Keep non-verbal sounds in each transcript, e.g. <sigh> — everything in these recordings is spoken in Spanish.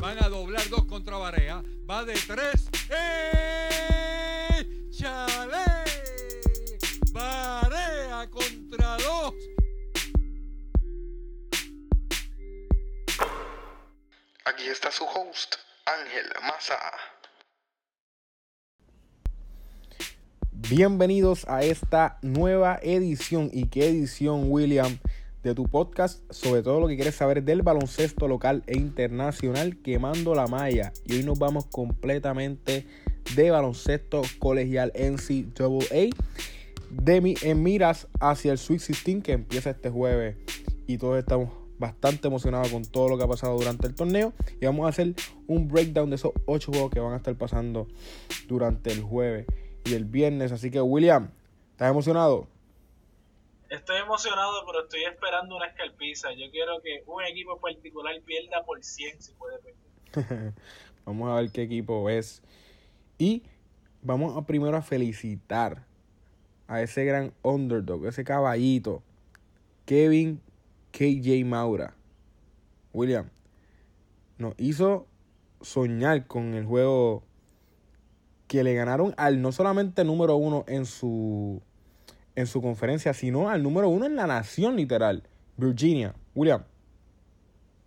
Van a doblar dos contra Barea. Va de tres. ¡Eh! ¡Chale! Barea contra dos. Aquí está su host, Ángel Maza. Bienvenidos a esta nueva edición y qué edición William de tu podcast sobre todo lo que quieres saber del baloncesto local e internacional quemando la malla y hoy nos vamos completamente de baloncesto colegial NCAA de mi, en miras hacia el Sweet 16 que empieza este jueves y todos estamos bastante emocionados con todo lo que ha pasado durante el torneo y vamos a hacer un breakdown de esos ocho juegos que van a estar pasando durante el jueves y el viernes. Así que, William, ¿estás emocionado? Estoy emocionado, pero estoy esperando una escalpiza. Yo quiero que un equipo particular pierda por 100 si puede perder. <laughs> vamos a ver qué equipo es. Y vamos primero a felicitar a ese gran underdog, ese caballito, Kevin KJ Maura. William, nos hizo soñar con el juego que le ganaron al no solamente número uno en su en su conferencia, sino al número uno en la nación literal, Virginia. William.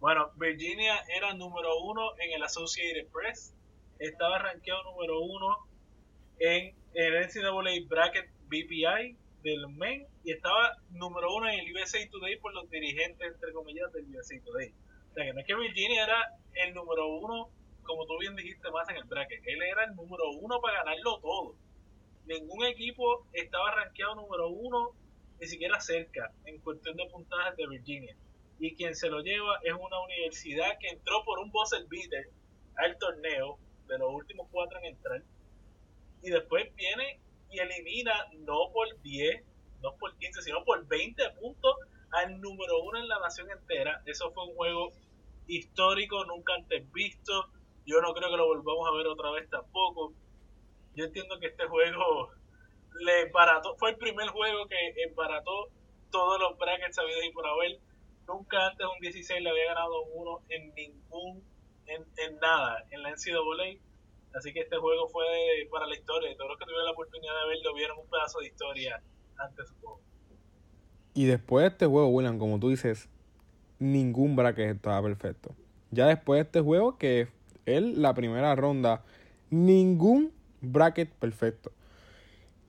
Bueno, Virginia era número uno en el Associated Press, estaba rankeado número uno en el NCAA Bracket BPI del MEN y estaba número uno en el USA Today por los dirigentes, entre comillas, del USA Today. O sea, que no es que Virginia era el número uno como tú bien dijiste más en el bracket, él era el número uno para ganarlo todo. Ningún equipo estaba rankeado número uno, ni siquiera cerca, en cuestión de puntajes de Virginia. Y quien se lo lleva es una universidad que entró por un buzzer beater al torneo, de los últimos cuatro en entrar. Y después viene y elimina, no por 10, no por 15, sino por 20 puntos al número uno en la nación entera. Eso fue un juego histórico, nunca antes visto yo no creo que lo volvamos a ver otra vez tampoco. Yo entiendo que este juego le barató, fue el primer juego que embarató todos los brackets sabidos y por haber. Nunca antes un 16 le había ganado uno en ningún, en, en nada, en la NCAA. Así que este juego fue para la historia. Todos los que tuvieron la oportunidad de verlo vieron un pedazo de historia antes su juego. Y después de este juego, William, como tú dices, ningún bracket estaba perfecto. Ya después de este juego, que él la primera ronda, ningún bracket perfecto.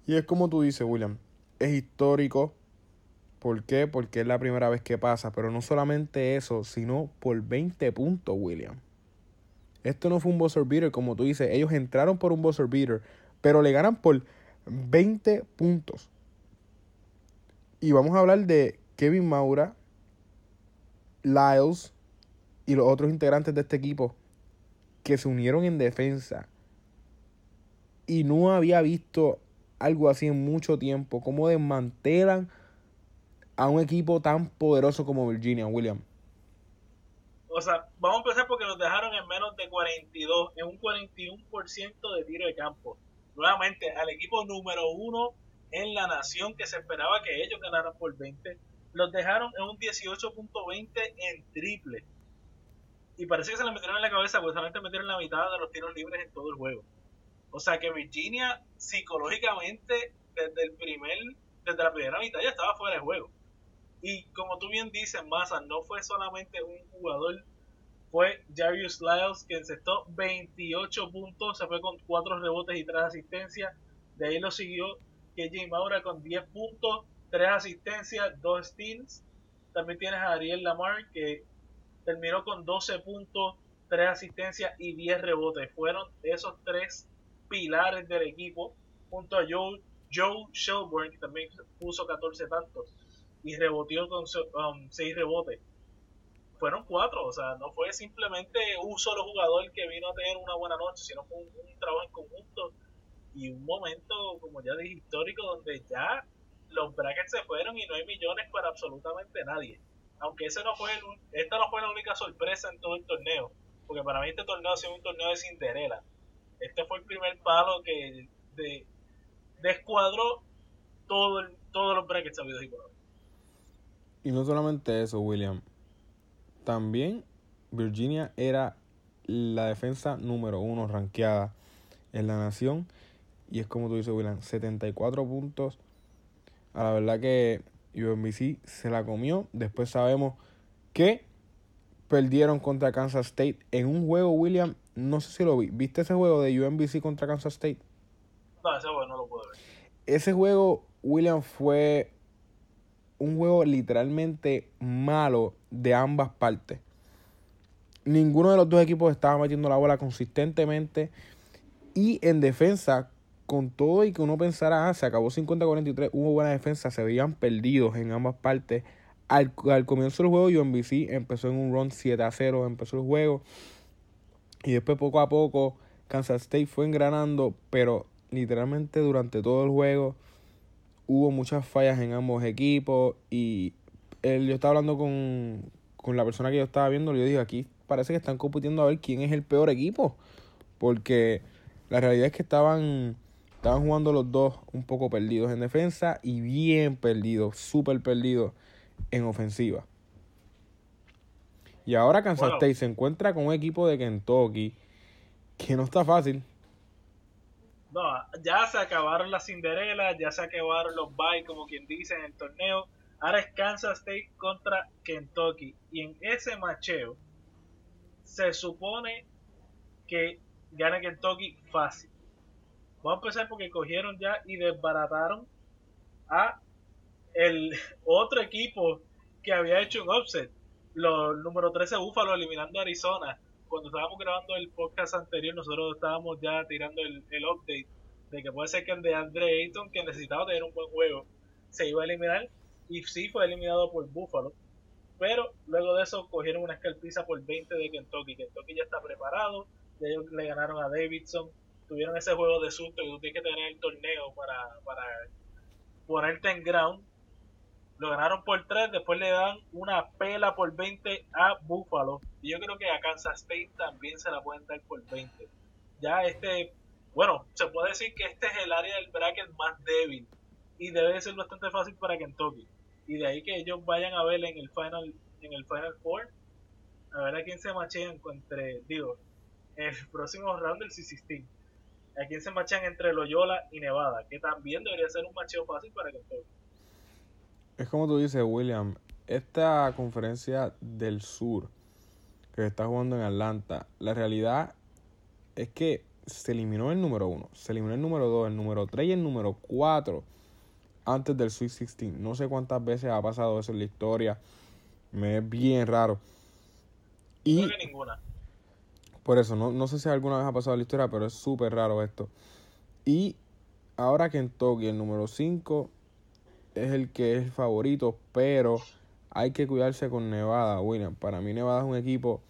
Y es como tú dices, William, es histórico. ¿Por qué? Porque es la primera vez que pasa. Pero no solamente eso, sino por 20 puntos, William. Esto no fue un buzzer beater, como tú dices. Ellos entraron por un buzzer beater, pero le ganan por 20 puntos. Y vamos a hablar de Kevin Maura, Lyles y los otros integrantes de este equipo que se unieron en defensa y no había visto algo así en mucho tiempo, cómo desmantelan a un equipo tan poderoso como Virginia, William. O sea, vamos a empezar porque nos dejaron en menos de 42, en un 41% de tiro de campo. Nuevamente, al equipo número uno en la nación que se esperaba que ellos ganaran por 20, los dejaron en un 18.20 en triple. Y parece que se le metieron en la cabeza, pues solamente metieron la mitad de los tiros libres en todo el juego. O sea que Virginia psicológicamente desde el primer, desde la primera mitad ya estaba fuera de juego. Y como tú bien dices, Massa, no fue solamente un jugador, fue Jarius Lyles que encestó 28 puntos, se fue con 4 rebotes y 3 asistencias. De ahí lo siguió KJ Maura con 10 puntos, 3 asistencias, 2 steals. También tienes a Ariel Lamar que terminó con 12 puntos, 3 asistencias y 10 rebotes. Fueron esos tres pilares del equipo, junto a Joe, Joe Shelburne, que también puso 14 tantos y reboteó con 6 um, rebotes. fueron cuatro, o sea, no fue simplemente un solo jugador que vino a tener una buena noche, sino fue un, trabajo en conjunto y un momento, como ya dije, histórico donde ya los brackets se fueron y no hay millones para absolutamente nadie. Aunque ese no fue esta no fue la única sorpresa en todo el torneo, porque para mí este torneo ha sido un torneo de Cinderela. Este fue el primer palo que de, descuadró todo el, todos los brackets habidos y por Y no solamente eso, William. También Virginia era la defensa número uno rankeada en la nación. Y es como tú dices, William, 74 puntos. A la verdad que UMBC se la comió. Después sabemos que perdieron contra Kansas State en un juego, William. No sé si lo vi. ¿Viste ese juego de UMBC contra Kansas State? No, ese juego no lo puedo ver. Ese juego, William, fue un juego literalmente malo de ambas partes. Ninguno de los dos equipos estaba metiendo la bola consistentemente. Y en defensa, con todo y que uno pensara, ah, se acabó 50-43, hubo buena defensa, se veían perdidos en ambas partes. Al, comienzo del juego, UMBC empezó en un run 7 a 0, empezó el juego. Y después, poco a poco, Kansas State fue engranando, pero literalmente durante todo el juego hubo muchas fallas en ambos equipos. Y él, yo estaba hablando con, con la persona que yo estaba viendo, yo dije, aquí parece que están compitiendo a ver quién es el peor equipo. Porque la realidad es que estaban, estaban jugando los dos un poco perdidos en defensa y bien perdidos, súper perdidos en ofensiva. Y ahora Kansas State se encuentra con un equipo de Kentucky que no está fácil. No, ya se acabaron las Cinderella, ya se acabaron los bye, como quien dice en el torneo. Ahora es Kansas State contra Kentucky. Y en ese macheo se supone que gana Kentucky fácil. Vamos a empezar porque cogieron ya y desbarataron a el <laughs> otro equipo que había hecho un offset. Los número 13 Búfalo eliminando a Arizona. Cuando estábamos grabando el podcast anterior, nosotros estábamos ya tirando el, update de que puede ser que el de Andre Ayton, que necesitaba tener un buen juego, se iba a eliminar. Y sí fue eliminado por Buffalo. Pero luego de eso cogieron una escalpiza por 20 de Kentucky. Kentucky ya está preparado. Ellos le ganaron a Davidson. Tuvieron ese juego de susto y tú tienes que tener el torneo para, para ponerte en ground lo ganaron por 3, después le dan una pela por 20 a Buffalo. Y yo creo que a Kansas State también se la pueden dar por 20. Ya este, bueno, se puede decir que este es el área del bracket más débil y debe ser bastante fácil para Kentucky. Y de ahí que ellos vayan a ver en el Final en el Final Four, a ver a quién se machean entre, digo, el próximo round del C16. A quién se machean entre Loyola y Nevada, que también debería ser un macheo fácil para Kentucky. Es como tú dices, William, esta conferencia del sur que está jugando en Atlanta, la realidad es que se eliminó el número uno, se eliminó el número dos, el número tres y el número cuatro antes del Sweet 16. No sé cuántas veces ha pasado eso en la historia. Me es bien raro. Y ninguna. Por eso, no, no sé si alguna vez ha pasado en la historia, pero es súper raro esto. Y ahora que en Tokio el número 5 es el que es el favorito, pero hay que cuidarse con Nevada, William. Para mí Nevada es un equipo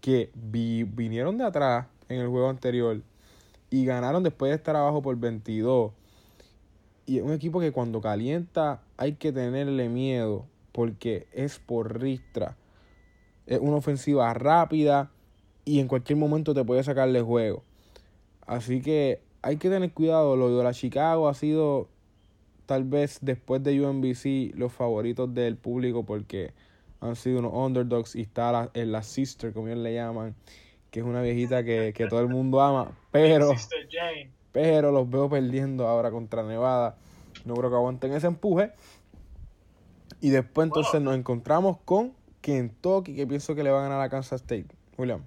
que vinieron de atrás en el juego anterior y ganaron después de estar abajo por 22. Y es un equipo que cuando calienta hay que tenerle miedo porque es por ristra. Es una ofensiva rápida y en cualquier momento te puede sacarle juego. Así que hay que tener cuidado. Lo de la Chicago ha sido tal vez después de UMBC los favoritos del público porque han sido unos underdogs y está en la sister, como ellos le llaman, que es una viejita que, todo el mundo ama, pero, pero los veo perdiendo ahora contra Nevada. No creo que aguanten ese empuje. Y después entonces nos encontramos con Kentucky, que pienso que le va a ganar a Kansas State. William.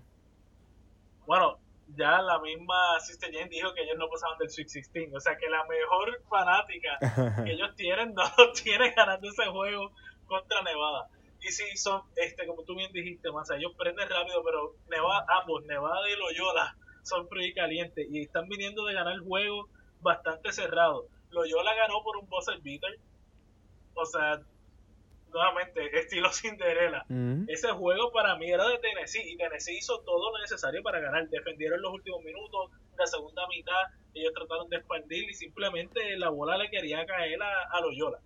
Bueno, ya la misma Sister Jane dijo que ellos no pasaban del Sweet 16. O sea que la mejor fanática que ellos tienen no tiene ganando ese juego contra Nevada. Y sí, son, este, como tú bien dijiste, más ellos prenden rápido, pero Nevada, ambos, Nevada y Loyola, son fríos y calientes. Y están viniendo de ganar el juego bastante cerrado. Loyola ganó por un buzzer beater. O sea, nuevamente, <laughs> estilo Cinderella. Ese juego para mí era de Tennessee y Tennessee hizo todo lo necesario para ganar. Defendieron los últimos minutos, la segunda mitad, ellos trataron de expandir y simplemente la bola le quería caer a, a Loyola.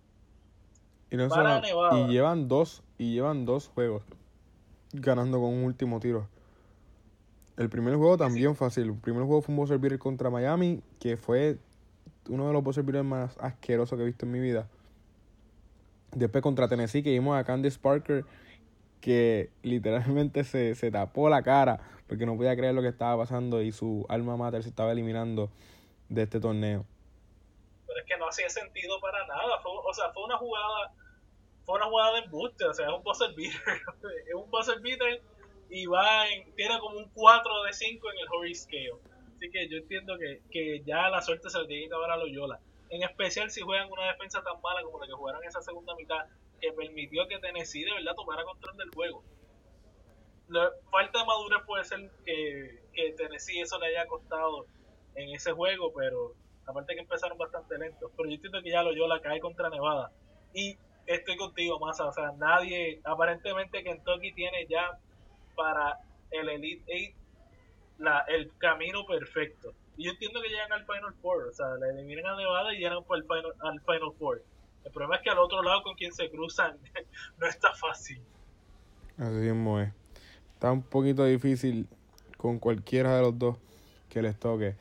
Y, no Para solo- Nevada. y llevan dos y llevan dos juegos ganando con un último tiro. El primer juego también fácil. El primer juego fue un buzzer beater contra Miami, que fue uno de los buzzer beaters más asquerosos que he visto en mi vida. Después contra Tennessee, que vimos a Candice Parker, que literalmente se, se tapó la cara porque no podía creer lo que estaba pasando y su alma mater se estaba eliminando de este torneo. Pero es que no hacía sentido para nada. Fue, o sea, fue una jugada fue una jugada de embuste. O sea, es un buzzer beater. <laughs> es un buzzer beater y va en, tiene como un 4 de 5 en el Horace Scale. Así que yo entiendo que, que ya la suerte se le tiene que acabar a Loyola. En especial si juegan una defensa tan mala como la que jugaron esa segunda mitad, que permitió que Tennessee de verdad tomara control del juego. La falta de madurez puede ser que, que Tennessee eso le haya costado en ese juego, pero aparte que empezaron bastante lentos. Pero yo entiendo que ya Loyola cae contra Nevada. Y estoy contigo, Massa. O sea, nadie, aparentemente Kentucky tiene ya para el Elite Eight la, el camino perfecto. Yo entiendo que llegan al Final Four, o sea, le eliminan a Nevada y llegan por el final, al Final Four. El problema es que al otro lado con quien se cruzan <laughs> no está fácil. Así mismo es. Está un poquito difícil con cualquiera de los dos que les toque.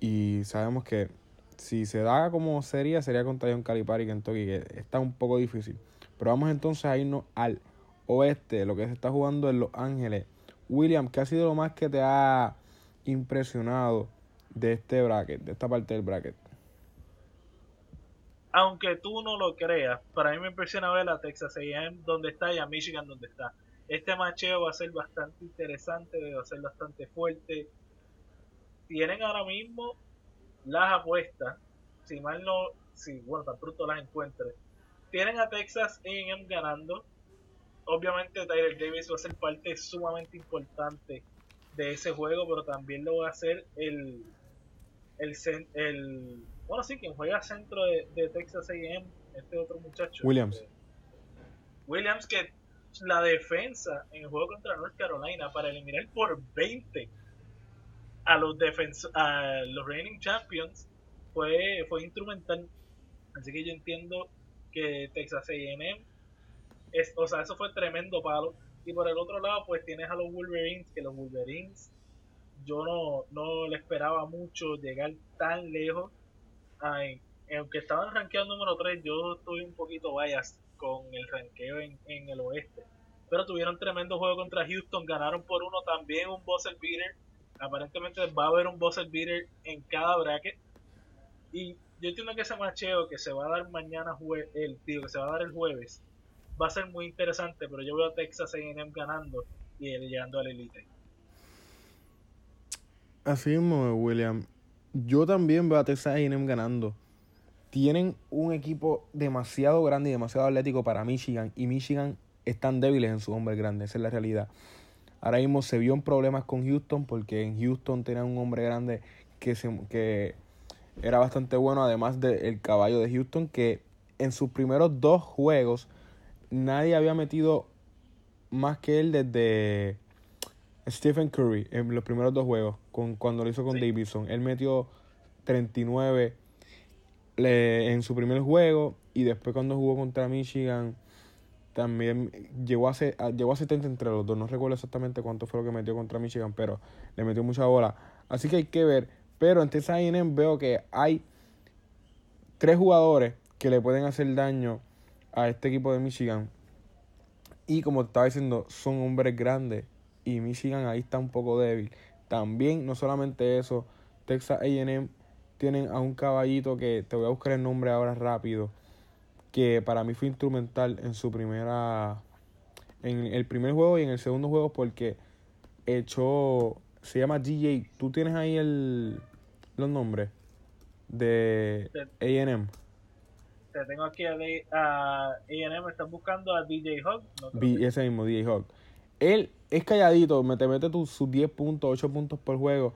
Y sabemos que si se da como sería, sería contra John Calipari y Kentucky, que está un poco difícil. Pero vamos entonces a irnos al oeste, lo que se está jugando en Los Ángeles. William, ¿qué ha sido lo más que te ha impresionado de este bracket, de esta parte del bracket? Aunque tú no lo creas, para mí me impresiona ver a Texas A&M donde está y a Michigan donde está. Este macheo va a ser bastante interesante, va a ser bastante fuerte. Tienen ahora mismo las apuestas, si mal no, si bueno, tan pronto las encuentre. Tienen a Texas A&M ganando. Obviamente Tyler Davis va a ser parte sumamente importante de ese juego, pero también lo va a hacer el el, bueno sí quien juega centro de, de Texas A&M este otro muchacho. Williams. Williams que la defensa en el juego contra North Carolina para eliminar por 20 a los defens a los reigning champions fue fue instrumental. Así que yo entiendo que Texas A&M es, o sea eso fue tremendo palo y por el otro lado pues tienes a los Wolverines que los Wolverines yo no, no le esperaba mucho llegar tan lejos. Ay, aunque estaban rankeados número 3, yo estoy un poquito bias con el ranqueo en, en el oeste. Pero tuvieron tremendo juego contra Houston, ganaron por uno también un buzzer beater. Aparentemente va a haber un buzzer beater en cada bracket. Y yo entiendo que ese macheo que se va a dar mañana, jue el tío, que se va a dar el jueves, va a ser muy interesante. Pero yo veo a Texas A&M ganando y él llegando al Elite. Así mismo, William. Yo también veo a Texas A&M ganando. Tienen un equipo demasiado grande y demasiado atlético para Michigan. Y Michigan están débiles en sus hombres grandes. Esa es la realidad. Ahora mismo se vio en problemas con Houston porque en Houston tenían un hombre grande que, se, que era bastante bueno. Además del caballo de Houston que en sus primeros dos juegos nadie había metido más que él desde Stephen Curry en los primeros dos juegos, con, cuando lo hizo con Sí. Davidson. Él metió 39 le- en su primer juego y después cuando jugó contra Michigan también llegó a, se- a- llegó a 70 entre los dos. No recuerdo exactamente cuánto fue lo que metió contra Michigan, pero le metió mucha bola. Así que hay que ver. Pero en Texas veo que hay tres jugadores que le pueden hacer daño a este equipo de Michigan. Y como te estaba diciendo, son hombres grandes. Y Michigan ahí está un poco débil. También, no solamente eso, Texas AM tienen a un caballito que te voy a buscar el nombre ahora rápido. Que para mí fue instrumental en su primera. En el primer juego y en el segundo juego porque echó. Se llama DJ. ¿Tú tienes ahí el, los nombres? De AM. Te tengo aquí a, A&M, están buscando a DJ Hawk. No ese mismo, DJ Hawk. Él es calladito, me te mete tus, sus 10 puntos, 8 puntos por juego,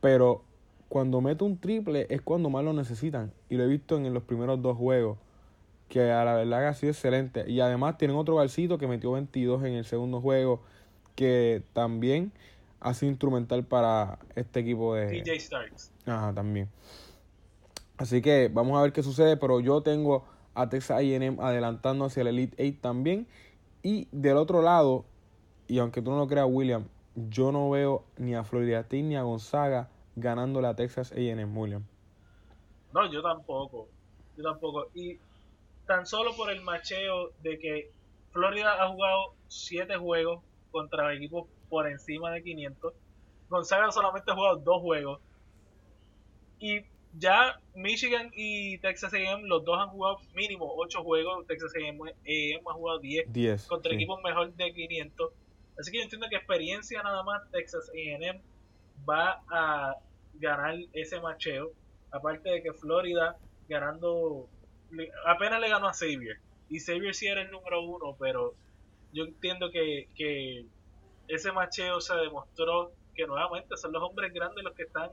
pero cuando mete un triple es cuando más lo necesitan. Y lo he visto en los primeros dos juegos, que a la verdad que ha sido excelente. Y además tienen otro garcito que metió 22 en el segundo juego, que también ha sido instrumental para este equipo de... TJ Starks. Ajá, también. Así que vamos a ver qué sucede, pero yo tengo a Texas A&M adelantando hacia el Elite 8 también. Y del otro lado, y aunque tú no lo creas, William, yo no veo ni a Florida State ni a Gonzaga ganándole a Texas A&M, William. No, yo tampoco. Yo tampoco. Y tan solo por el macheo de que Florida ha jugado 7 juegos contra equipos por encima de 500. Gonzaga solamente ha jugado 2 juegos. Y ya Michigan y Texas A&M, los dos han jugado mínimo 8 juegos. Texas A&M ha jugado 10, 10 contra sí. equipos mejor de 500. Así que yo entiendo que experiencia nada más Texas A&M va a ganar ese macheo. Aparte de que Florida ganando, apenas le ganó a Xavier. Y Xavier sí era el número uno, pero yo entiendo que, que ese macheo se demostró que nuevamente son los hombres grandes los que están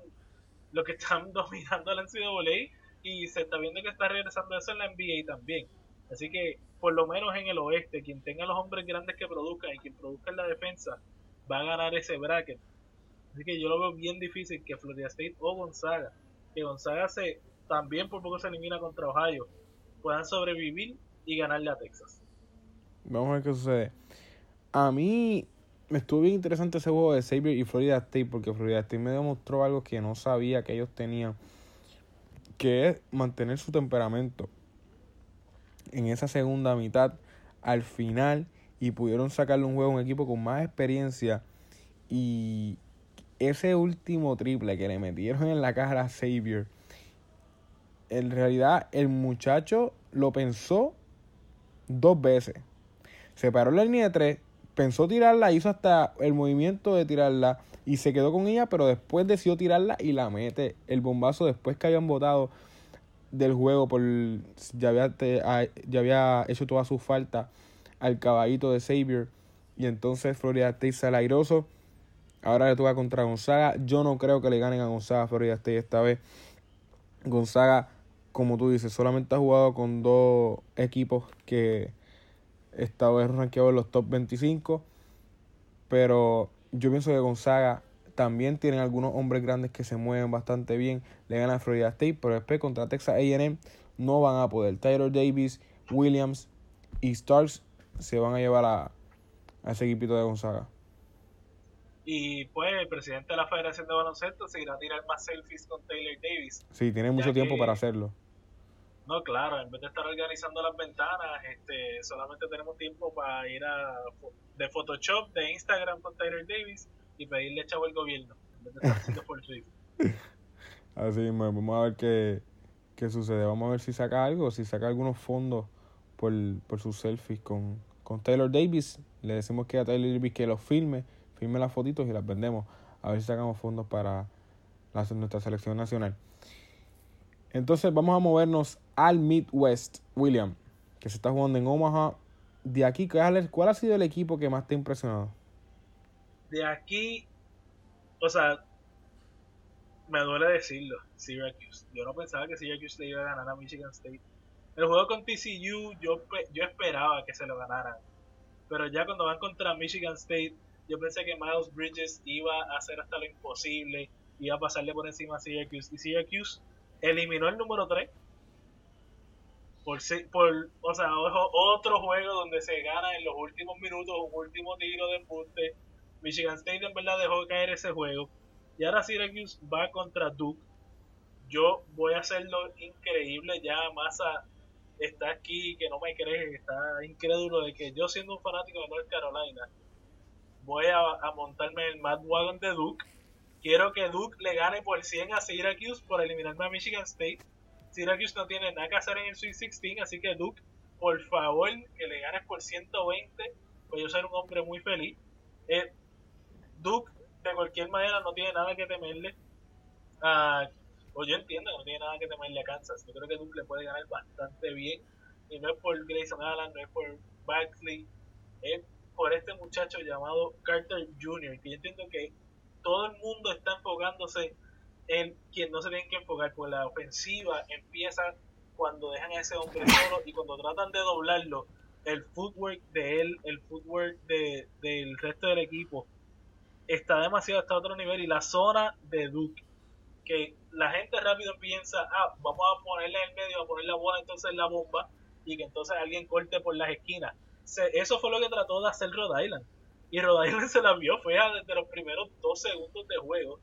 los que están <laughs> dominando la NCAA y se está viendo que está regresando eso en la NBA también. Así que, por lo menos en el oeste, quien tenga los hombres grandes que produzcan y quien produzca en la defensa va a ganar ese bracket. Así que yo lo veo bien difícil que Florida State o Gonzaga, que Gonzaga se también por poco se elimina contra Ohio, puedan sobrevivir y ganarle a Texas. Vamos a ver qué sucede. A mí estuvo bien interesante ese juego de Xavier y Florida State porque Florida State me demostró algo que no sabía que ellos tenían, que es mantener su temperamento en esa segunda mitad al final y pudieron sacarle un juego a un equipo con más experiencia y ese último triple que le metieron en la cara a Xavier en realidad el muchacho lo pensó dos veces. Se paró la línea de tres, pensó tirarla, hizo hasta el movimiento de tirarla y se quedó con ella, pero después decidió tirarla y la mete. El bombazo después que habían votado del juego por ya había, ya había hecho toda su falta al caballito de Xavier y entonces Florida State sale airoso. Ahora le toca contra Gonzaga. Yo no creo que le ganen a Gonzaga Florida State esta vez. Gonzaga, como tú dices, solamente ha jugado con dos equipos que esta vez rankeado en los top 25. Pero yo pienso que Gonzaga también tienen algunos hombres grandes que se mueven bastante bien. Le ganan a Florida State, pero después contra Texas AM no van a poder. Tyler Davis, Williams y Starks se van a llevar a, a ese equipito de Gonzaga. Y pues el presidente de la Federación de Baloncesto se irá a tirar más selfies con Taylor Davis. Sí, tienen mucho tiempo para hacerlo. No, claro, en vez de estar organizando las ventanas, este, solamente tenemos tiempo para ir a de Photoshop, de Instagram con Tyler Davis y pedirle chavo al gobierno, en vez de estar haciendo por. <laughs> Así vamos a ver qué, qué sucede. Vamos a ver si saca algo, si saca algunos fondos por, por sus selfies con, con Taylor Davis. Le decimos que a Taylor Davis que los filme, filme las fotitos y las vendemos. A ver si sacamos fondos para la, nuestra selección nacional. Entonces vamos a movernos al Midwest, William, que se está jugando en Omaha. De aquí, ¿cuál, ha sido el equipo que más te ha impresionado? De aquí, o sea, me duele decirlo, Syracuse. Yo no pensaba que Syracuse le iba a ganar a Michigan State. El juego con TCU, yo, yo esperaba que se lo ganaran. Pero ya cuando van contra Michigan State, yo pensé que Miles Bridges iba a hacer hasta lo imposible, iba a pasarle por encima a Syracuse. Y Syracuse eliminó el número 3. Por, por, o sea, otro juego donde se gana en los últimos minutos, un último tiro de embuste. Michigan State en verdad dejó caer ese juego. Y ahora Syracuse va contra Duke. Yo voy a hacerlo increíble. Ya Massa está aquí, que no me cree, está incrédulo de que yo siendo un fanático de North Carolina, voy a, a montarme el Mad Wagon de Duke. Quiero que Duke le gane por 100 a Syracuse por eliminarme a Michigan State. Syracuse no tiene nada que hacer en el Sweet 16, así que Duke, por favor, que le ganes por 120, pues yo ser un hombre muy feliz. Eh, Duke, de cualquier manera, no tiene nada que temerle o yo entiendo que no tiene nada que temerle a Kansas. Yo creo que Duke le puede ganar bastante bien. Y no es por Grayson Allen, no es por Baxley, es por este muchacho llamado Carter Jr., que yo entiendo que todo el mundo está enfocándose en quien no se tiene que enfocar, pues la ofensiva empieza cuando dejan a ese hombre solo y cuando tratan de doblarlo, el footwork de él, el footwork de, del resto del equipo está demasiado hasta otro nivel y la zona de Duke que la gente rápido piensa, ah, vamos a ponerle en el medio, a poner la bola entonces en la bomba y que entonces alguien corte por las esquinas. eso fue lo que trató de hacer Rhode Island. Y Rhode Island <laughs> se la vio fea desde los primeros dos segundos de juego,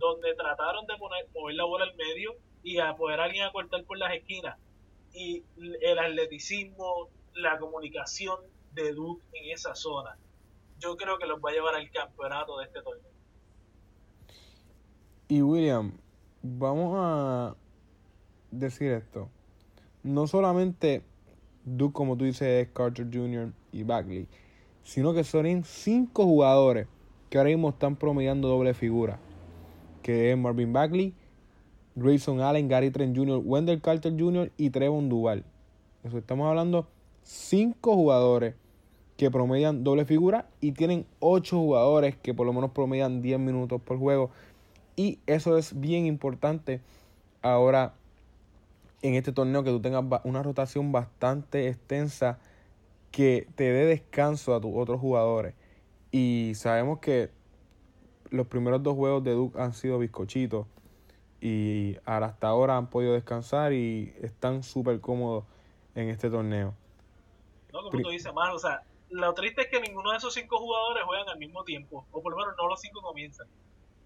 donde trataron de poner, mover la bola al medio y a poder alguien a cortar por las esquinas. Y el atleticismo, la comunicación de Duke en esa zona, yo creo que los va a llevar al campeonato de este torneo. Y William, vamos a decir esto. No solamente Duke, como tú dices, es Carter Jr. y Bagley, sino que son cinco jugadores que ahora mismo están promediando doble figura, que es Marvin Bagley, Grayson Allen, Gary Trent Jr., Wendell Carter Jr. y Trevon Duval. Estamos hablando cinco jugadores que promedian doble figura y tienen ocho jugadores que por lo menos promedian 10 minutos por juego. Y eso es bien importante ahora en este torneo que tú tengas una rotación bastante extensa que te dé descanso a tus otros jugadores. Y sabemos que los primeros dos juegos de Duke han sido bizcochitos y hasta ahora han podido descansar y están súper cómodos en este torneo. No, como tú dices, más, o sea, lo triste es que ninguno de esos cinco jugadores juegan al mismo tiempo, o por lo menos no los cinco comienzan.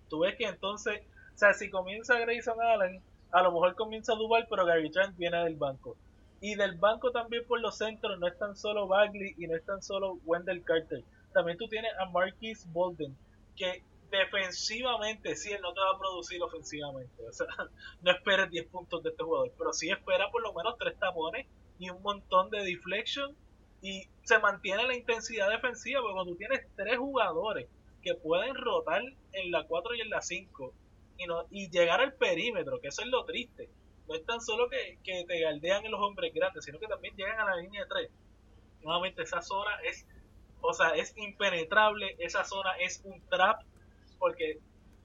Tú ves que entonces, o sea, si comienza Grayson Allen, a lo mejor comienza Duval, pero Gary Trent viene del banco. Y del banco también por los centros no es tan solo Bagley y no es tan solo Wendell Carter. También tú tienes a Marquis Bolden, que defensivamente sí él no te va a producir ofensivamente. O sea, <laughs> no esperes 10 puntos de este jugador, pero sí espera por lo menos 3 tapones y un montón de deflection y se mantiene la intensidad defensiva, porque cuando tú tienes tres jugadores que pueden rotar en la 4 y en la 5 y, no, y llegar al perímetro, que eso es lo triste. No es tan solo que, te galdean en los hombres grandes, sino que también llegan a la línea de 3. Nuevamente, esa zona es, o sea, es impenetrable, esa zona es un trap, porque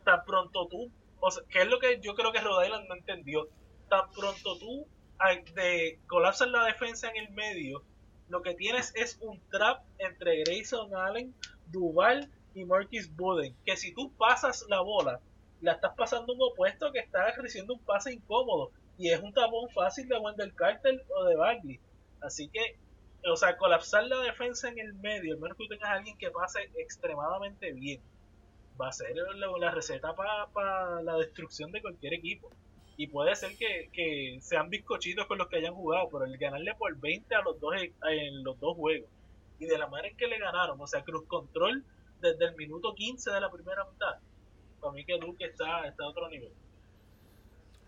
tan pronto tú, o sea, que es lo que yo creo que Rhode Island no entendió, tan pronto tú de colapsar la defensa en el medio, lo que tienes es un trap entre Grayson Allen, Duval y Marquis Buden, que si tú pasas la bola, la estás pasando un opuesto que está ejerciendo un pase incómodo y es un tapón fácil de Wendell Carter o de Bagley. Así que, o sea, colapsar la defensa en el medio, al menos que tengas a alguien que pase extremadamente bien, va a ser la, receta para la destrucción de cualquier equipo. Y puede ser que, sean bizcochitos con los que hayan jugado, pero el ganarle por 20 a los dos en los dos juegos y de la manera en que le ganaron, o sea, cruz control desde el minuto 15 de la primera mitad, para mí que Duke está, está a otro nivel.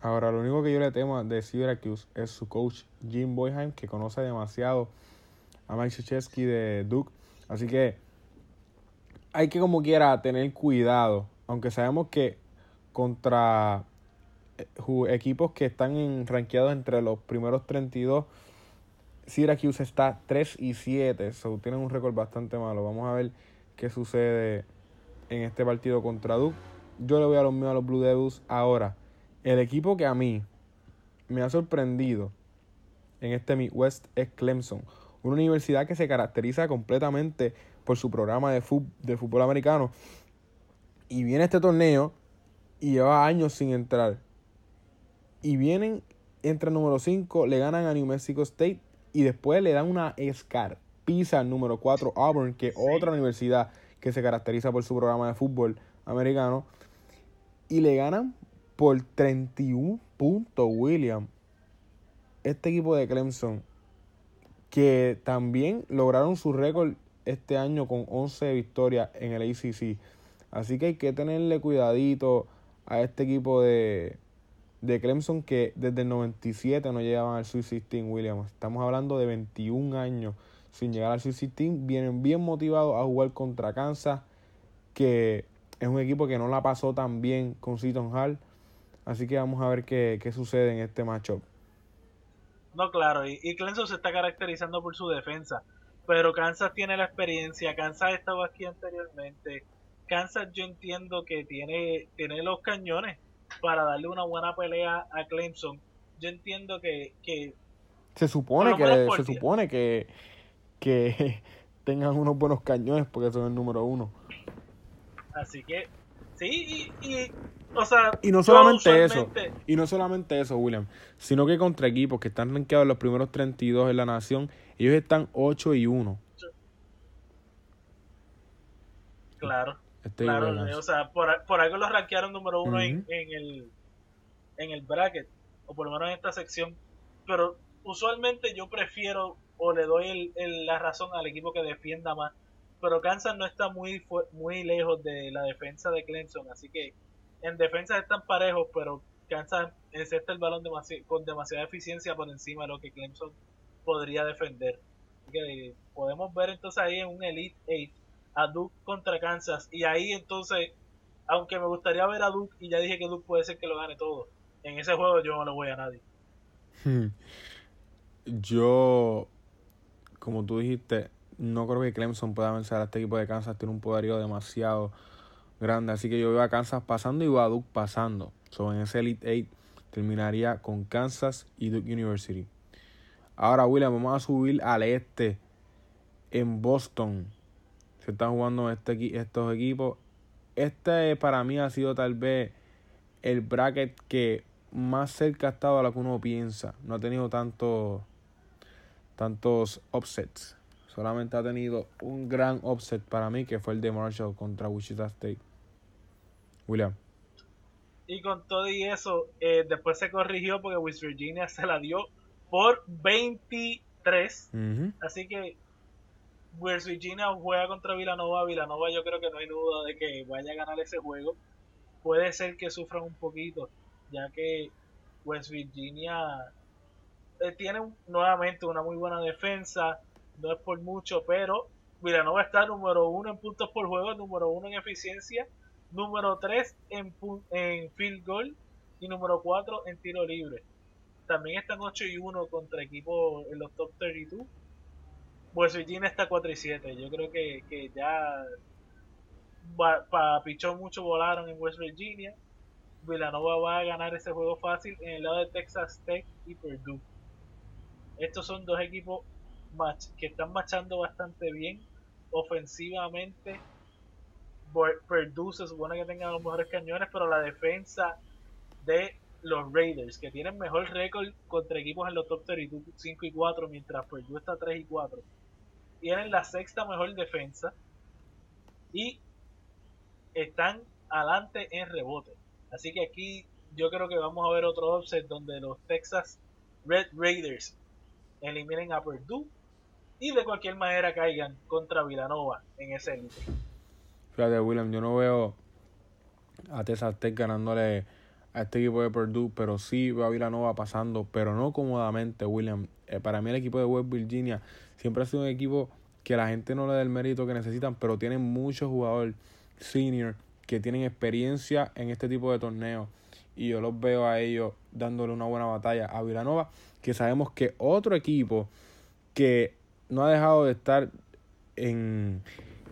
Ahora, lo único que yo le temo de Syracuse es su coach Jim Boyheim, que conoce demasiado a Mike Krzyzewski de Duke. Así que hay que como quiera tener cuidado, aunque sabemos que contra eh, equipos que están en, rankeados entre los primeros 32, Syracuse está 3 y 7, so, tienen un récord bastante malo. Vamos a ver qué sucede en este partido contra Duke. Yo le voy a los míos a los Blue Devils. Ahora, el equipo que a mí me ha sorprendido en este Midwest es Clemson. Una universidad que se caracteriza completamente por su programa de fútbol, de fútbol americano. Y viene este torneo y lleva años sin entrar. Y vienen, entre el número 5, le ganan a New Mexico State y después le dan una escar Pisa al número 4 Auburn, que es otra universidad que se caracteriza por su programa de fútbol americano. Y le ganan por 31 puntos, William. Este equipo de Clemson, que también lograron su récord este año con 11 victorias en el ACC. Así que hay que tenerle cuidadito a este equipo de, de Clemson que desde el 97 no llegaban al Sweet 16, Williams. Estamos hablando de 21 años sin llegar al Sweet 16, vienen bien motivados a jugar contra Kansas, que es un equipo que no la pasó tan bien con Seaton Hall. Así que vamos a ver qué, sucede en este matchup. No, claro, y, y, Clemson se está caracterizando por su defensa, pero Kansas tiene la experiencia, Kansas ha estado aquí anteriormente, Kansas yo entiendo que tiene, tiene los cañones para darle una buena pelea a Clemson. Yo entiendo que, que Se supone que, se supone que, que <laughs> tengan unos buenos cañones porque son el número uno. así que sí y, y, o sea Y no solamente eso, y no solamente eso, William, sino que contra equipos que están rankeados en los primeros 32 en la nación, ellos están 8 y 1. claro. Este claro de o sea por, por algo los rankearon número uno en, en el en el bracket o por lo menos en esta sección. Pero usualmente yo prefiero o le doy el- el- la razón al equipo que defienda más. Pero Kansas no está muy muy lejos de la defensa de Clemson así que en defensa están parejos pero Kansas encesta el balón demasi- con demasiada eficiencia por encima de lo que Clemson podría defender que podemos ver entonces ahí en un Elite 8 a Duke contra Kansas y ahí entonces aunque me gustaría ver a Duke y ya dije que Duke puede ser que lo gane todo en ese juego yo no le voy a nadie Hmm. Yo, como tú dijiste, no creo que Clemson pueda vencer a este equipo de Kansas. Tiene un poderío demasiado grande. Así que yo veo a Kansas pasando y veo a Duke pasando. So, en ese Elite 8 terminaría con Kansas y Duke University. Ahora, William, vamos a subir al este. En Boston. Se están jugando este, estos equipos. Este para mí ha sido tal vez el bracket que más cerca ha estado a lo que uno piensa. No ha tenido tanto, tantos upsets. Solamente ha tenido un gran upset para mí, que fue el de Marshall contra Wichita State. William. y con todo y eso eh, después se corrigió porque West Virginia se la dio por 23 Ujú. así que West Virginia juega contra Villanova Villanova yo creo que no hay duda de que vaya a ganar ese juego puede ser que sufran un poquito ya que West Virginia eh, tiene nuevamente una muy buena defensa, no es por mucho, pero Villanova está número uno en puntos por juego, número uno en eficiencia, número tres en field goal y número cuatro en tiro libre. También están 8 y 1 contra equipos en los top 32. West Virginia está 4 y 7. Yo creo que, que ya va- pa, pichón mucho volaron en West Virginia. Villanova va a ganar ese juego fácil en el lado de Texas Tech y Purdue. Estos son dos equipos que están marchando bastante bien ofensivamente. Purdue se supone que tenga los mejores cañones, pero la defensa de los Raiders, que tienen mejor récord contra equipos en los top 32, 5 y 4, mientras Purdue está 3 y 4. Tienen la sexta mejor defensa y están adelante en rebote. Así que aquí yo creo que vamos a ver otro offset donde los Texas Red Raiders eliminen a Purdue y de cualquier manera caigan contra Villanova en ese elite. Fíjate, William, yo no veo a Texas Tech ganándole a este equipo de Purdue, pero sí veo a Villanova pasando, pero no cómodamente, William. Eh, para mí el equipo de West Virginia siempre ha sido un equipo que la gente no le da el mérito que necesitan, pero tienen muchos jugadores senior que tienen experiencia en este tipo de torneos. Y yo los veo a ellos dándole una buena batalla a Villanova, que sabemos que otro equipo que no ha dejado de estar en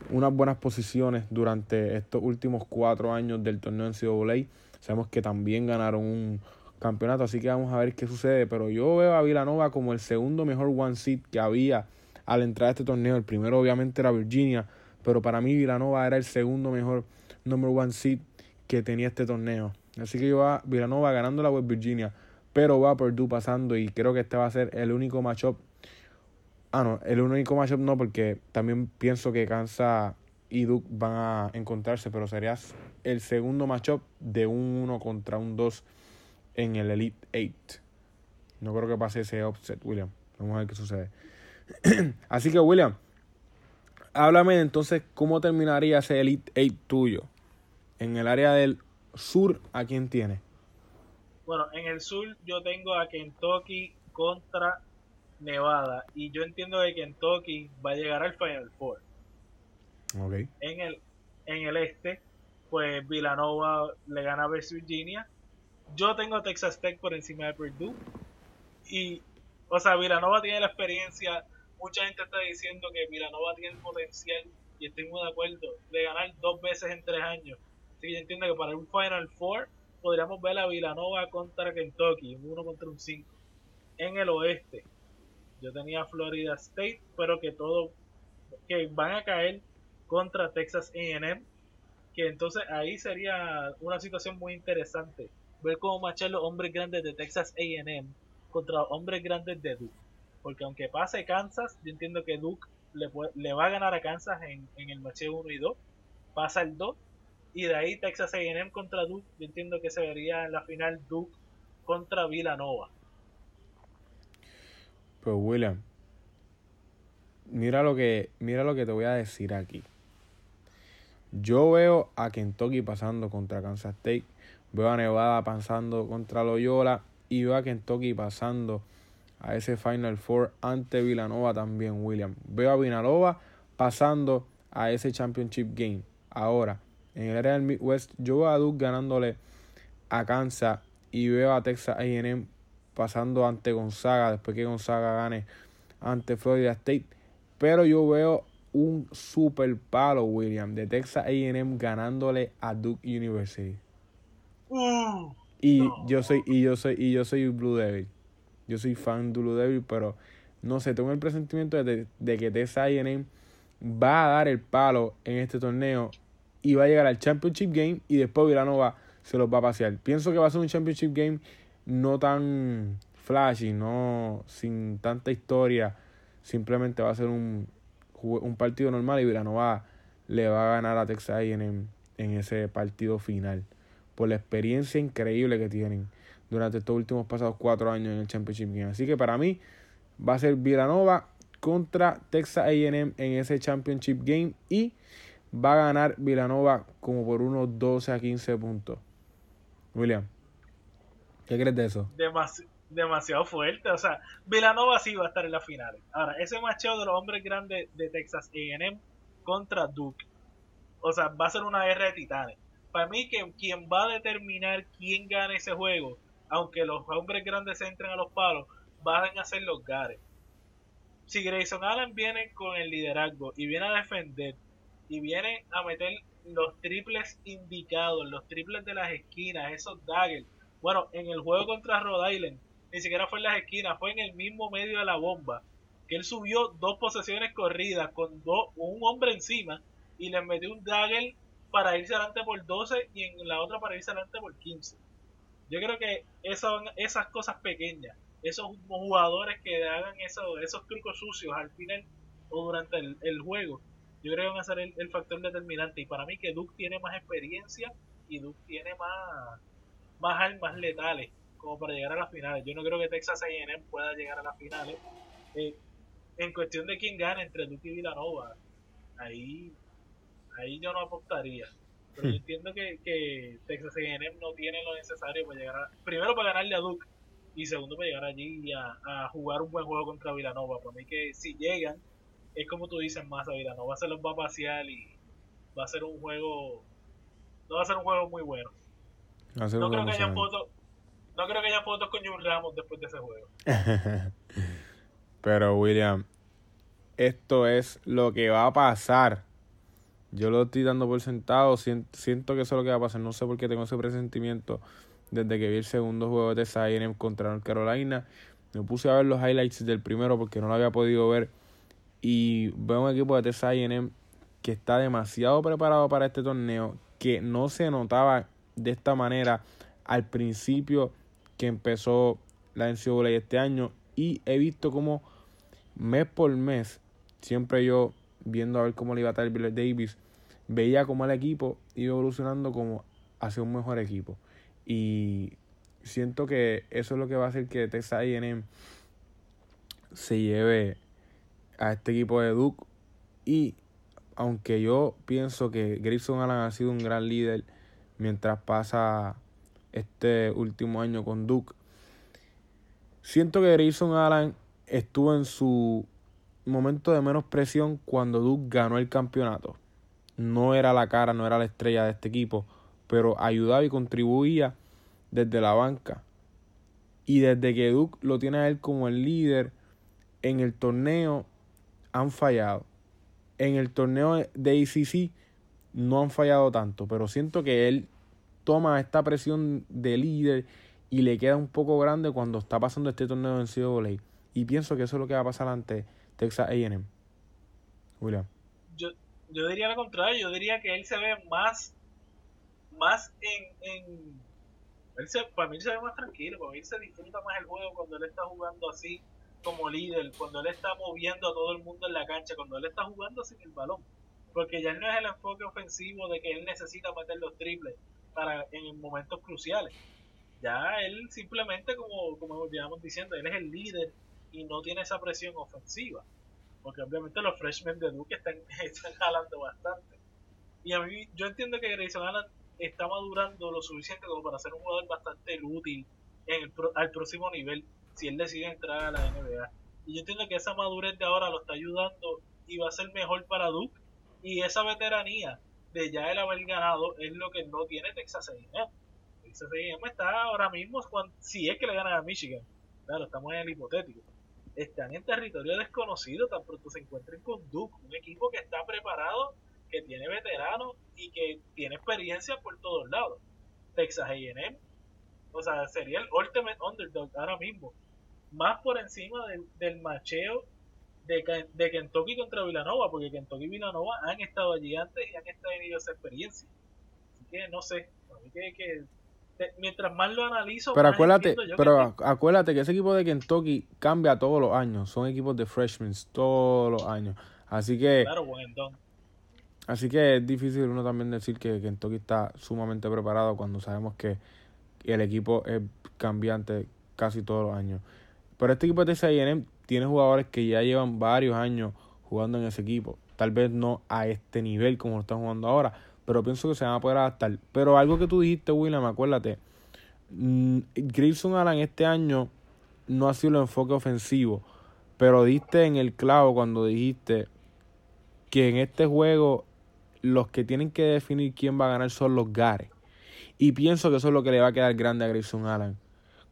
unas buenas posiciones durante estos últimos cuatro años del torneo en NCAA. Sabemos que también ganaron un campeonato, así que vamos a ver qué sucede. Pero yo veo a Villanova como el segundo mejor one seed que había al entrar a este torneo. El primero obviamente era Virginia, pero para mí Villanova era el segundo mejor number one seed que tenía este torneo. Así que yo a Villanova ganando la West Virginia, pero va a Purdue pasando y creo que este va a ser el único matchup Ah, no, el único matchup no, porque también pienso que Kansas y Duke van a encontrarse, pero sería el segundo matchup de un 1 contra un 2 en el Elite 8. No creo que pase ese offset, William. Vamos a ver qué sucede. <clears throat> Así que, William, háblame entonces cómo terminaría ese Elite 8 tuyo. En el área del sur, ¿a quién tiene? Bueno, en el sur yo tengo a Kentucky contra Nevada y yo entiendo que Kentucky va a llegar al Final Four. En el, en el este, pues Villanova le gana a West Virginia. Yo tengo Texas Tech por encima de Purdue. Y, o sea, Villanova tiene la experiencia. Mucha gente está diciendo que Villanova tiene el potencial, y estoy de acuerdo, de ganar dos veces en tres años. Así que yo entiendo que para un Final Four, podríamos ver a Villanova contra Kentucky, un 1 contra un 5. En el oeste, yo tenía Florida State, pero que todo, que van a caer contra Texas AM, que entonces ahí sería una situación muy interesante. Ver cómo machar los hombres grandes de Texas AM contra hombres grandes de Duke. Porque aunque pase Kansas, yo entiendo que Duke le, va a ganar a Kansas en, en el match 1 y 2. Pasa el 2 y de ahí Texas A&M contra Duke, yo entiendo que se vería en la final Duke contra Villanova. Pues William, mira lo que mira lo que te voy a decir aquí. Yo veo a Kentucky pasando contra Kansas State, veo a Nevada pasando contra Loyola y veo a Kentucky pasando a ese Final Four ante Villanova también, William. Veo a Villanova pasando a ese Championship Game. Ahora, en el área del Midwest, yo veo a Duke ganándole a Kansas y veo a Texas AM pasando ante Gonzaga después que Gonzaga gane ante Florida State. Pero yo veo un super palo, William, de Texas AM ganándole a Duke University. Uh, y yo soy, y yo soy, y yo soy Blue Devil. Yo soy fan de Blue Devil, pero no sé, tengo el presentimiento de, de que Texas AM va a dar el palo en este torneo y va a llegar al Championship Game y después Villanova se los va a pasear. Pienso que va a ser un Championship Game no tan flashy, no sin tanta historia. Simplemente va a ser un, un partido normal y Villanova le va a ganar a Texas en, en ese partido final. Por la experiencia increíble que tienen durante estos últimos pasados cuatro años en el Championship Game. Así que para mí va a ser Villanova contra Texas AM en ese Championship Game y va a ganar Villanova como por unos 12 a 15 puntos. William, ¿qué crees de eso? Demasiado fuerte. O sea, Villanova sí va a estar en la final. Ahora, ese macheo de los hombres grandes de Texas AM contra Duke. O sea, va a ser una guerra de titanes. Para mí, que quien va a determinar quién gana ese juego, aunque los hombres grandes entren a los palos, van a ser los Gares. Si Grayson Allen viene con el liderazgo y viene a defender y viene a meter los triples indicados, los triples de las esquinas, esos daggers. Bueno, en el juego contra Rhode Island, ni siquiera fue en las esquinas, fue en el mismo medio de la bomba. Que él subió dos posesiones corridas con dos, un hombre encima y le metió un dagger para irse adelante por 12 y en la otra para irse adelante por 15. Yo creo que esas, esas cosas pequeñas, esos jugadores que hagan esos, esos trucos sucios al final o durante el juego, yo creo que van a ser el, factor determinante. Y para mí que Duke tiene más experiencia y Duke tiene más, más armas letales como para llegar a las finales. Yo no creo que Texas A&M pueda llegar a las finales. Eh, en cuestión de quién gana entre Duke y Villanova, ahí, ahí yo no apostaría. Pero yo hmm. entiendo que, que Texas A&M no tiene lo necesario para llegar a, primero para ganarle a Duke y segundo para llegar allí y a, a jugar un buen juego contra Villanova. Para mí que si llegan es como tú dices, más a ser los va a pasear y va a ser un juego, no va a ser un juego muy bueno. No creo, que haya fotos, no creo que haya fotos con Jun Ramos después de ese juego. <laughs> Pero William, esto es lo que va a pasar. Yo lo estoy dando por sentado, siento, que eso es lo que va a pasar. No sé por qué tengo ese presentimiento desde que vi el segundo juego de Texas contra North Carolina. Me puse a ver los highlights del primero porque no lo había podido ver y veo un equipo de Texas que está demasiado preparado para este torneo, que no se notaba de esta manera al principio que empezó la NCAA este año. Y he visto como mes por mes, siempre yo viendo a ver cómo le iba a estar Billy Davis, veía como el equipo iba evolucionando como hacia un mejor equipo. Y siento que eso es lo que va a hacer que Texas A&M se lleve a este equipo de Duke. Y aunque yo pienso que Grayson Allen ha sido un gran líder mientras pasa este último año con Duke, siento que Grayson Allen estuvo en su momento de menos presión cuando Duke ganó el campeonato. No era la cara, no era la estrella de este equipo, pero ayudaba y contribuía desde la banca. Y desde que Duke lo tiene a él como el líder en el torneo, han fallado. En el torneo de ACC no han fallado tanto, pero siento que él toma esta presión de líder y le queda un poco grande cuando está pasando este torneo en NCAA. Y pienso que eso es lo que va a pasar ante Texas AM. William. Yo, yo diría lo contrario, yo diría que él se ve más, más en, en él se, para mí se ve más tranquilo, para mí se disfruta más el juego cuando él está jugando así como líder, cuando él está moviendo a todo el mundo en la cancha, cuando él está jugando sin el balón. Porque ya no es el enfoque ofensivo de que él necesita meter los triples para en momentos cruciales. Ya él simplemente, como, como llevamos diciendo, él es el líder y no tiene esa presión ofensiva. Porque obviamente los freshmen de Duke están, <laughs> están jalando bastante. Y a mí, yo entiendo que Grayson Allen está madurando lo suficiente como para ser un jugador bastante útil en el, al próximo nivel si él decide entrar a la NBA. Y yo entiendo que esa madurez de ahora lo está ayudando y va a ser mejor para Duke. Y esa veteranía de ya el haber ganado es lo que no tiene Texas A&M. Texas A&M está ahora mismo, si es que le ganan a Michigan, claro, estamos en el hipotético, están en territorio desconocido tan pronto se encuentren con Duke, un equipo que está preparado, que tiene veteranos y que tiene experiencia por todos lados. Texas A&M, o sea, sería el ultimate underdog ahora mismo, más por encima del, del macheo de, de Kentucky contra Villanova, porque Kentucky y Villanova han estado allí antes y han tenido esa experiencia. Así que no sé, que, mientras más lo analizo, pero acuérdate, pero acuérdate que ese equipo de Kentucky cambia todos los años, son equipos de freshmen todos los años, así que claro, buen Así que es difícil uno también decir que Kentucky está sumamente preparado cuando sabemos que el equipo es cambiante casi todos los años. Pero este equipo de TCM tiene jugadores que ya llevan varios años jugando en ese equipo. Tal vez no a este nivel como lo están jugando ahora, pero pienso que se van a poder adaptar. Pero algo que tú dijiste, William, acuérdate, mm, Grayson Allen este año no ha sido el enfoque ofensivo, pero diste en el clavo cuando dijiste que en este juego los que tienen que definir quién va a ganar son los Gares. Y pienso que eso es lo que le va a quedar grande a Grayson Allen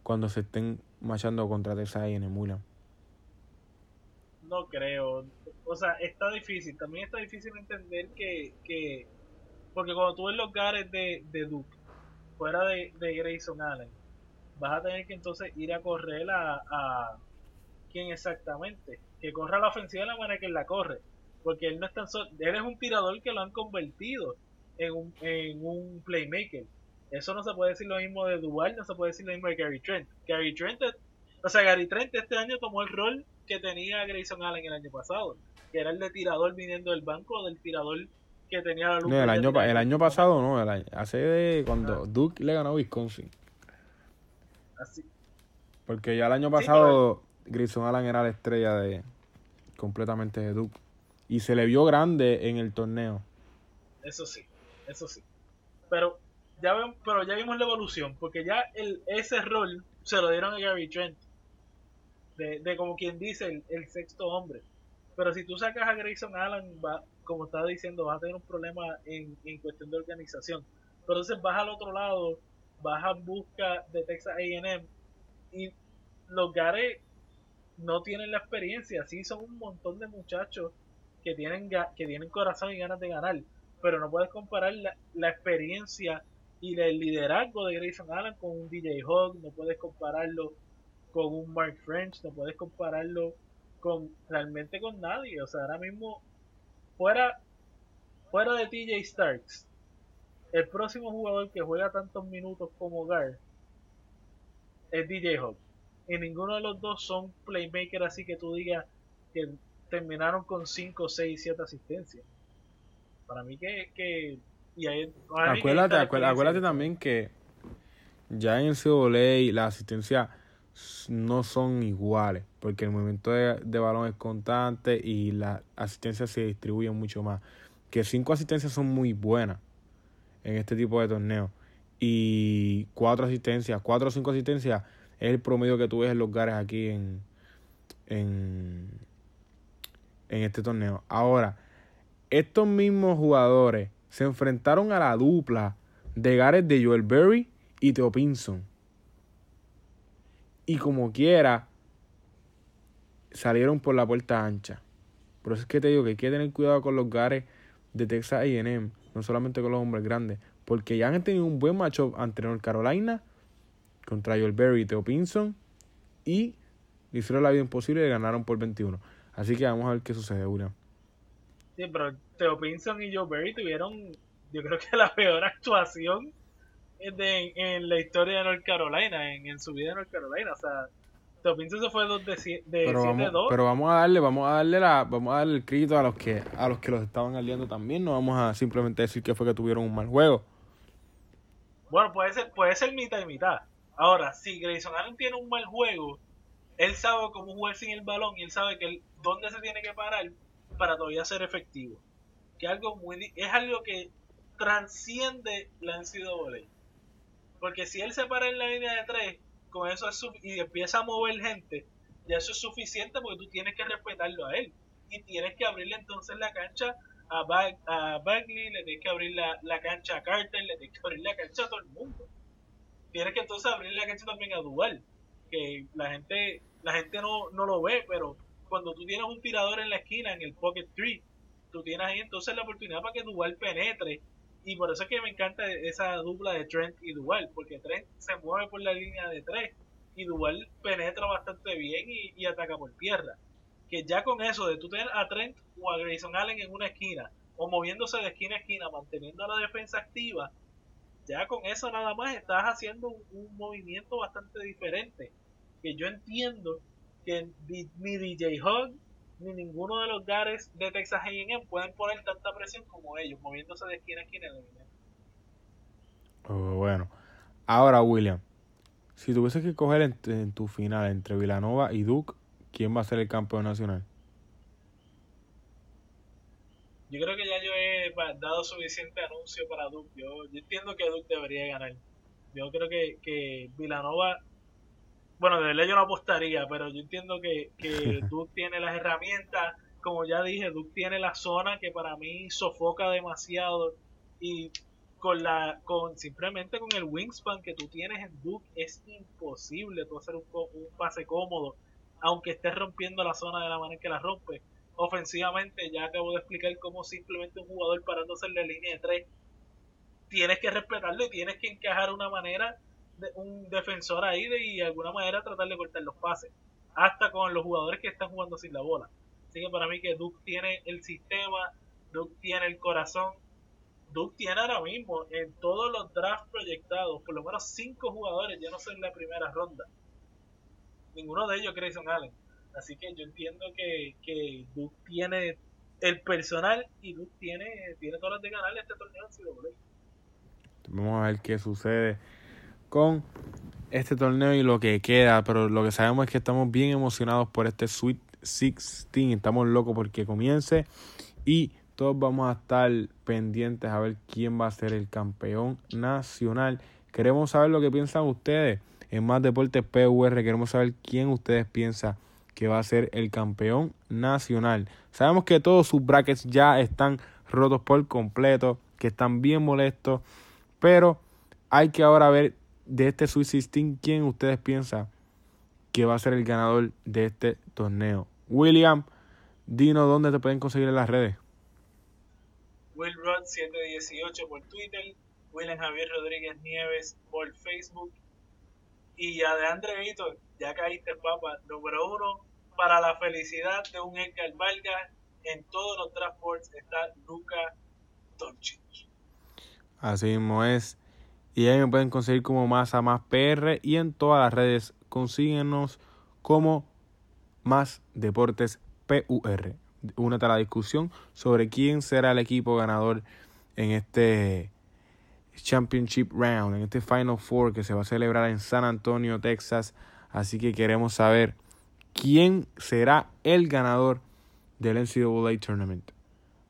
cuando se estén machando contra Texas A&M, William. No creo. O sea, está difícil. También está difícil entender que. que porque cuando tú ves los gares de, de Duke, fuera de, de Grayson Allen, vas a tener que entonces ir a correr a, a. ¿Quién exactamente? Que corra la ofensiva de la manera que él la corre. Porque él no es tan solo. Él es un tirador que lo han convertido en un, en un playmaker. Eso no se puede decir lo mismo de Duval, no se puede decir lo mismo de Gary Trent. Gary Trent, o sea, Gary Trent este año tomó el rol que tenía Grayson Allen el año pasado, que era el de tirador viniendo del banco, del tirador que tenía la luz. No, el, año, el año pasado no, el hace de cuando ah. Duke le ganó a Wisconsin. Así. Porque ya el año pasado Grayson Allen era la estrella de completamente de Duke. Y se le vio grande en el torneo. Eso sí, eso sí. Pero ya pero ya vimos la evolución, porque ya el, ese rol se lo dieron a Gary Trent de, como quien dice, el, sexto hombre. Pero si tú sacas a Grayson Allen, va, como estaba diciendo, vas a tener un problema en, en cuestión de organización. Pero entonces vas al otro lado, vas a busca de Texas AM y los Gare no tienen la experiencia. Sí, son un montón de muchachos que tienen, que tienen corazón y ganas de ganar. Pero no puedes comparar la, la experiencia y el liderazgo de Grayson Allen con un DJ Hawk, no puedes compararlo con un Mark French, no puedes compararlo con realmente con nadie. O sea, ahora mismo, fuera, fuera de TJ Starks, el próximo jugador que juega tantos minutos como Gar es DJ Hawk. Y ninguno de los dos son playmakers así que tú digas que terminaron con 5, 6, 7 asistencias. Para mí que... que y ahí, acuérdate, acuérdate, también que ya en el CWA la asistencia no son iguales, porque el movimiento de, balón es constante y las asistencias se distribuyen mucho más. Que cinco asistencias son muy buenas en este tipo de torneos. Y cuatro asistencias, cuatro o cinco asistencias es el promedio que tú ves en los gares aquí en, en, en este torneo. Ahora, estos mismos jugadores se enfrentaron a la dupla de gares de Joel Berry y Theo Pinson y como quiera salieron por la puerta ancha. Por eso es que te digo que hay que tener cuidado con los gares de Texas AM, no solamente con los hombres grandes, Porque ya han tenido un buen matchup ante North Carolina contra Berry y Theo Pinson. Y le hicieron la vida imposible y ganaron por 21. Así que vamos a ver qué sucede, William. Sí, pero Theo Pinson y Joe Berry tuvieron, yo creo que la peor actuación de, en la historia de North Carolina, en, en su vida de North Carolina. O sea, Theo Pinson se fue 2 de 7-2. Pero vamos, pero vamos a darle, vamos a darle la, vamos a darle el crédito a los que, a los que los estaban aliando también. No vamos a simplemente decir que fue que tuvieron un mal juego. Bueno, puede ser, puede ser mitad y mitad. Ahora, si Grayson Allen tiene un mal juego, él sabe cómo jugar sin el balón y él sabe que él, dónde se tiene que parar para todavía ser efectivo. Que algo muy, es algo que transciende la NCAA. Porque si él se para en la línea de tres, con eso es y empieza a mover gente, ya eso es suficiente porque tú tienes que respetarlo a él. Y tienes que abrirle entonces la cancha a, Bagley, le tienes que abrir la, la, cancha a Carter, le tienes que abrir la cancha a todo el mundo. Tienes que entonces abrir la cancha también a Duval. Que la gente, la gente no, no lo ve, pero cuando tú tienes un tirador en la esquina, en el pocket tree, tú tienes ahí entonces la oportunidad para que Duval penetre. Y por eso es que me encanta esa dupla de Trent y Duval, porque Trent se mueve por la línea de tres y Duval penetra bastante bien y, ataca por tierra. Que ya con eso de tú tener a Trent o a Grayson Allen en una esquina, o moviéndose de esquina a esquina, manteniendo la defensa activa, ya con eso nada más estás haciendo un, movimiento bastante diferente. Que yo entiendo que ni DJ Hug ni ninguno de los gares de Texas A&M pueden poner tanta presión como ellos, moviéndose de esquina a esquina. Oh, bueno, ahora William, si tuvieses que coger en, tu final entre Villanova y Duke, ¿quién va a ser el campeón nacional? Yo creo que ya yo he dado suficiente anuncio para Duke. Yo, yo entiendo que Duke debería ganar. Yo creo que, que Villanova bueno, de verdad yo no apostaría, pero yo entiendo que, que <laughs> Duke tiene las herramientas, como ya dije, Duke tiene la zona que para mí sofoca demasiado. Y con la con simplemente con el wingspan que tú tienes en Duke es imposible tú hacer un, un pase cómodo aunque estés rompiendo la zona de la manera que la rompe ofensivamente ya acabo de explicar cómo simplemente un jugador parándose en la línea de tres tienes que respetarlo y tienes que encajar una manera un defensor ahí de, y alguna manera tratar de cortar los pases. Hasta con los jugadores que están jugando sin la bola. Así que para mí que Duke tiene el sistema, Duke tiene el corazón. Duke tiene ahora mismo en todos los drafts proyectados, por lo menos cinco jugadores ya no son en la primera ronda. Ninguno de ellos Grayson Allen. Así que yo entiendo que, que Duke tiene el personal y Duke tiene, tiene todas las de ganar este torneo Vamos a ver qué sucede con este torneo y lo que queda, pero lo que sabemos es que estamos bien emocionados por este Sweet 16, estamos locos porque comience y todos vamos a estar pendientes a ver quién va a ser el campeón nacional. Queremos saber lo que piensan ustedes en Más Deportes PUR, queremos saber quién ustedes piensan que va a ser el campeón nacional. Sabemos que todos sus brackets ya están rotos por completo, que están bien molestos, pero hay que ahora ver de este Sweet 16, ¿quién ustedes piensan que va a ser el ganador de este torneo? William, dino dónde te pueden conseguir en las redes. Willrod 718 por Twitter, William Javier Rodríguez Nieves por Facebook y ya de Vito, ya caíste papa, número uno, para la felicidad de un Edgar Valga, en todos los transportes está Luca Doncic. Así mismo es. Y ahí me pueden conseguir como Masa Más PR y en todas las redes consíguenos como Más Deportes PUR. Únete a la discusión sobre quién será el equipo ganador en este Championship Round, en este Final Four que se va a celebrar en San Antonio, Texas. Así que queremos saber quién será el ganador del NCAA Tournament.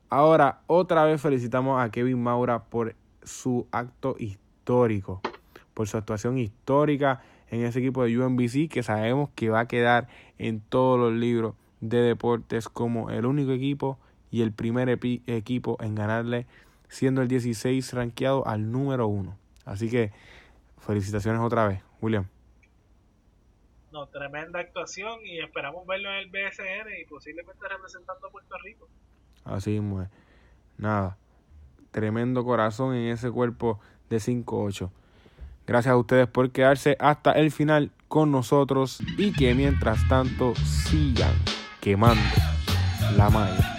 Ahora, otra vez felicitamos a Kevin Maura por su acto histórico histórico, por su actuación histórica en ese equipo de UNBC que sabemos que va a quedar en todos los libros de deportes como el único equipo y el primer equipo en ganarle siendo el 16 rankeado al número 1. Así que felicitaciones otra vez, William. No, tremenda actuación y esperamos verlo en el BSN y posiblemente representando a Puerto Rico. Así es. Nada tremendo corazón en ese cuerpo de 5-8. Gracias a ustedes por quedarse hasta el final con nosotros y que mientras tanto sigan quemando la malla.